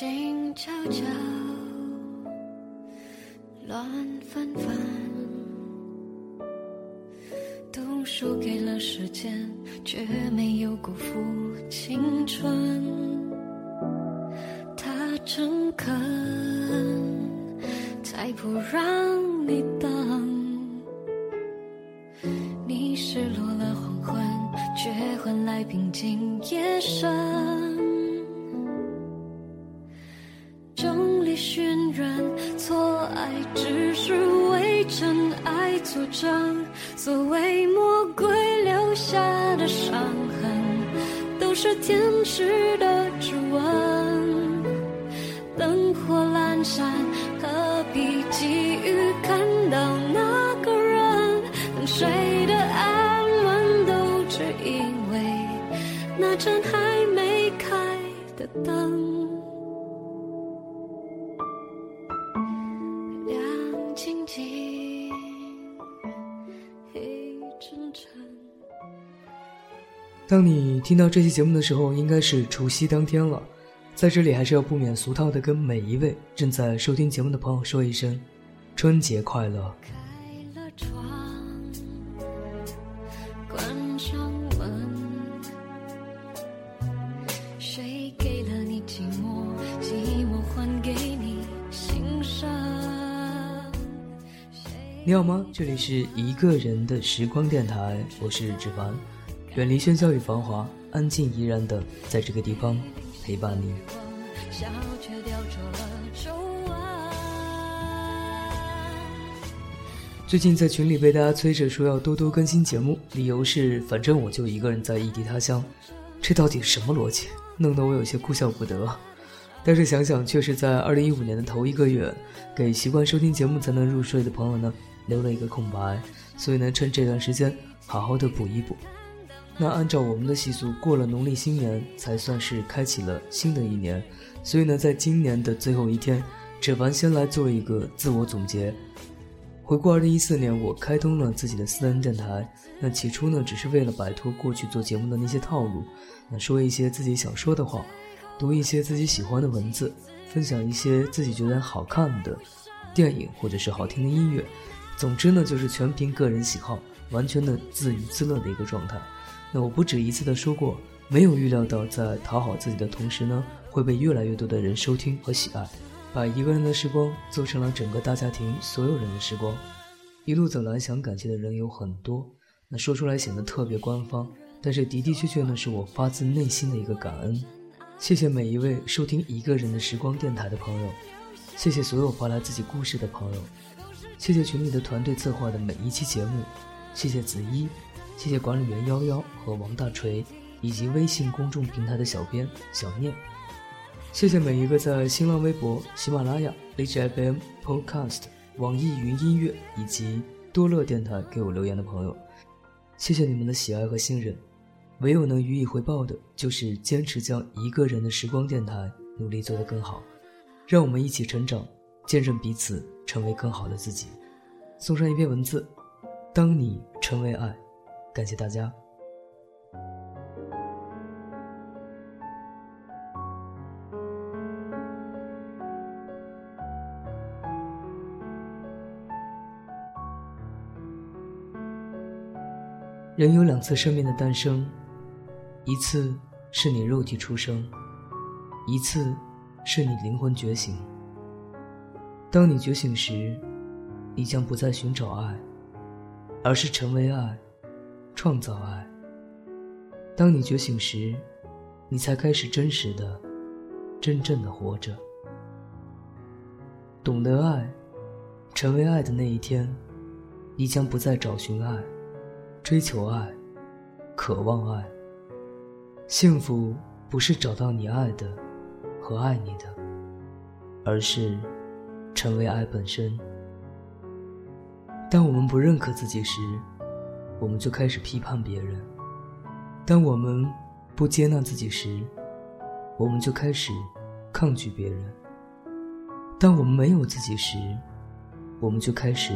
静悄悄，乱纷纷，都输给了时间，却没有辜负青春。他诚恳，才不让你等。你失落了黄昏，却换来平静夜深。人错爱，只是为真爱作证。所谓魔鬼留下的伤痕，都是天使的指纹。灯火阑珊，何必急于看到那个人？等谁的安稳，都只因为那盏还没开的灯。当你听到这期节目的时候，应该是除夕当天了。在这里，还是要不免俗套的跟每一位正在收听节目的朋友说一声：春节快乐！你好吗？这里是一个人的时光电台，我是志凡。远离喧嚣与繁华，安静怡然的在这个地方陪伴你。最近在群里被大家催着说要多多更新节目，理由是反正我就一个人在异地他乡，这到底什么逻辑？弄得我有些哭笑不得。但是想想，却是在二零一五年的头一个月，给习惯收听节目才能入睡的朋友呢留了一个空白，所以呢，趁这段时间好好的补一补。那按照我们的习俗，过了农历新年才算是开启了新的一年，所以呢，在今年的最后一天，芷凡先来做一个自我总结。回顾二零一四年，我开通了自己的私人电台。那起初呢，只是为了摆脱过去做节目的那些套路，那说一些自己想说的话，读一些自己喜欢的文字，分享一些自己觉得好看的电影或者是好听的音乐。总之呢，就是全凭个人喜好，完全的自娱自乐的一个状态。那我不止一次的说过，没有预料到在讨好自己的同时呢，会被越来越多的人收听和喜爱，把一个人的时光做成了整个大家庭所有人的时光。一路走来，想感谢的人有很多，那说出来显得特别官方，但是的的确确呢，是我发自内心的一个感恩。谢谢每一位收听一个人的时光电台的朋友，谢谢所有发来自己故事的朋友，谢谢群里的团队策划的每一期节目，谢谢子一。谢谢管理员幺幺和王大锤，以及微信公众平台的小编小念。谢谢每一个在新浪微博、喜马拉雅、荔枝 FM、Podcast、网易云音乐以及多乐电台给我留言的朋友。谢谢你们的喜爱和信任。唯有能予以回报的，就是坚持将一个人的时光电台努力做得更好。让我们一起成长，见证彼此成为更好的自己。送上一篇文字：当你成为爱。感谢大家。人有两次生命的诞生，一次是你肉体出生，一次是你灵魂觉醒。当你觉醒时，你将不再寻找爱，而是成为爱。创造爱。当你觉醒时，你才开始真实的真正的活着。懂得爱，成为爱的那一天，你将不再找寻爱、追求爱、渴望爱。幸福不是找到你爱的和爱你的，而是成为爱本身。当我们不认可自己时，我们就开始批判别人；当我们不接纳自己时，我们就开始抗拒别人；当我们没有自己时，我们就开始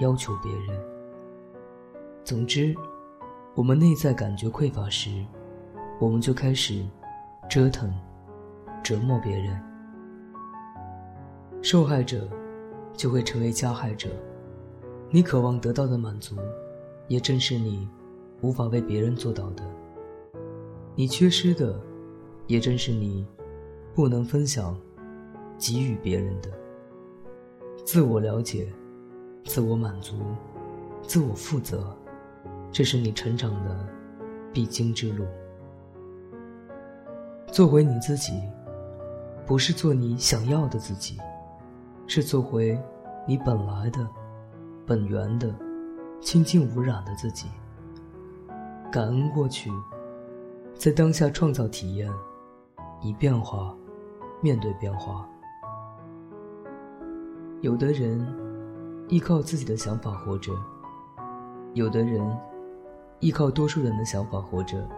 要求别人。总之，我们内在感觉匮乏时，我们就开始折腾、折磨别人。受害者就会成为加害者。你渴望得到的满足，也正是你无法为别人做到的。你缺失的。也正是你不能分享、给予别人的自我了解、自我满足、自我负责，这是你成长的必经之路。做回你自己，不是做你想要的自己，是做回你本来的、本源的、清净无染的自己。感恩过去，在当下创造体验。以变化面对变化。有的人依靠自己的想法活着，有的人依靠多数人的想法活着，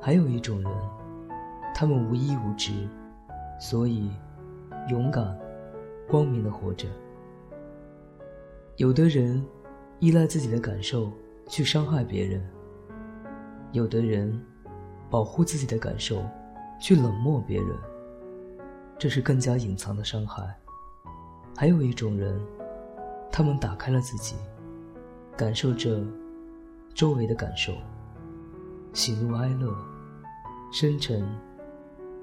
还有一种人，他们无依无执，所以勇敢、光明的活着。有的人依赖自己的感受去伤害别人，有的人保护自己的感受。去冷漠别人，这是更加隐藏的伤害。还有一种人，他们打开了自己，感受着周围的感受，喜怒哀乐，深沉、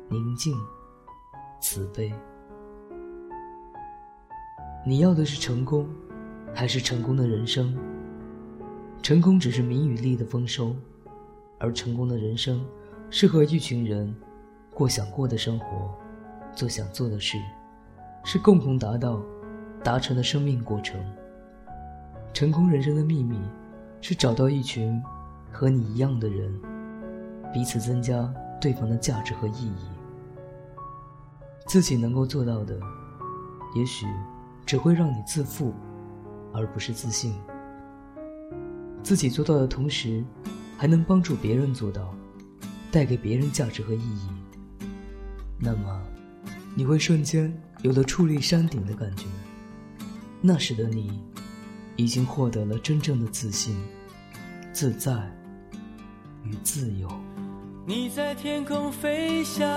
宁静、慈悲。你要的是成功，还是成功的人生？成功只是名与利的丰收，而成功的人生，适合一群人。过想过的生活，做想做的事，是共同达到、达成的生命过程。成功人生的秘密，是找到一群和你一样的人，彼此增加对方的价值和意义。自己能够做到的，也许只会让你自负，而不是自信。自己做到的同时，还能帮助别人做到，带给别人价值和意义。那么，你会瞬间有了矗立山顶的感觉。那时的你，已经获得了真正的自信、自在与自由。你在天空飞翔，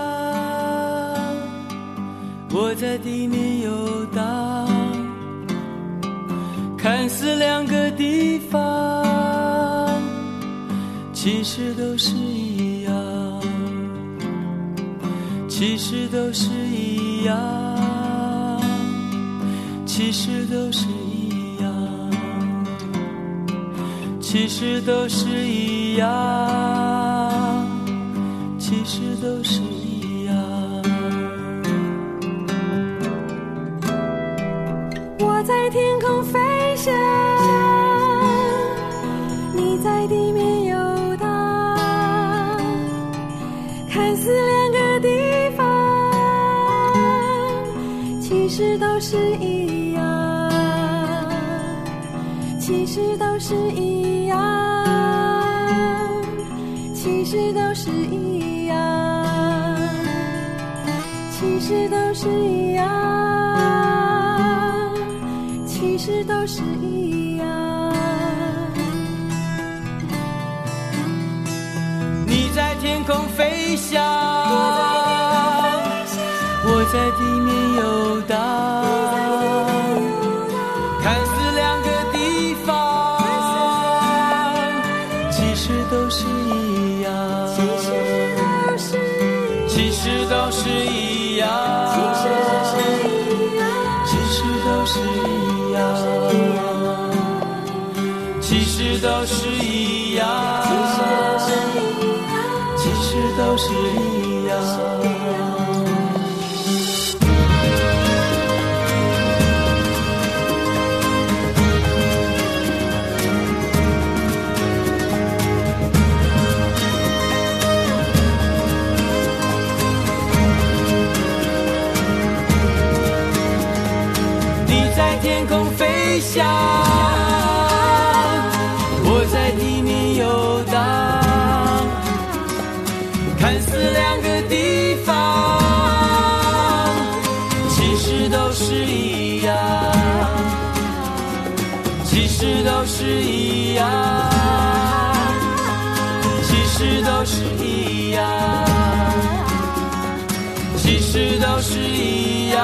我在地面游荡，看似两个地方，其实都是一样。其实都是一样，其实都是一样，其实都是一样，其实都是飞翔，你在地面游荡，看似两个地。其实都是一样，其实都是一样，其实都是一样，其实都是一样，是都是一样。其实都是一样。你在天空飞翔。实都是一样，其实都是一样，其实都是一样。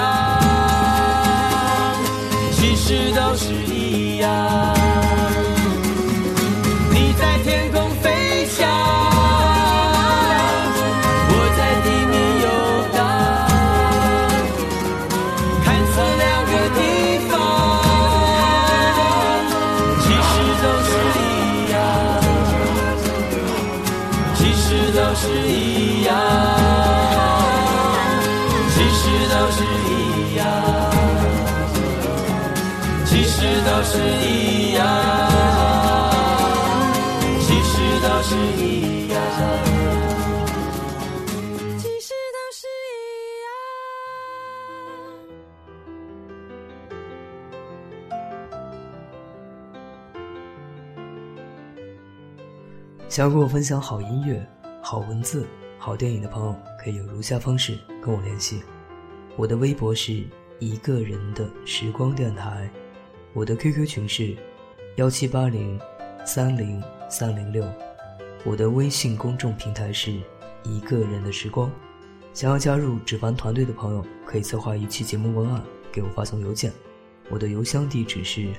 其实都是一样。是一样，其实都是一样。其实都是一样，其实都是一样，其实都是一样。想要跟我分享好音乐、好文字、好电影的朋友，可以有如下方式跟我联系：我的微博是一个人的时光电台，我的 QQ 群是幺七八零三零三零六，我的微信公众平台是一个人的时光。想要加入纸凡团队的朋友，可以策划一期节目文案给我发送邮件，我的邮箱地址是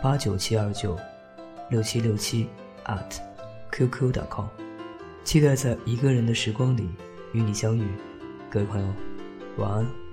八九七二九六七六七 at。qq.com，期待在一个人的时光里与你相遇，各位朋友，晚安。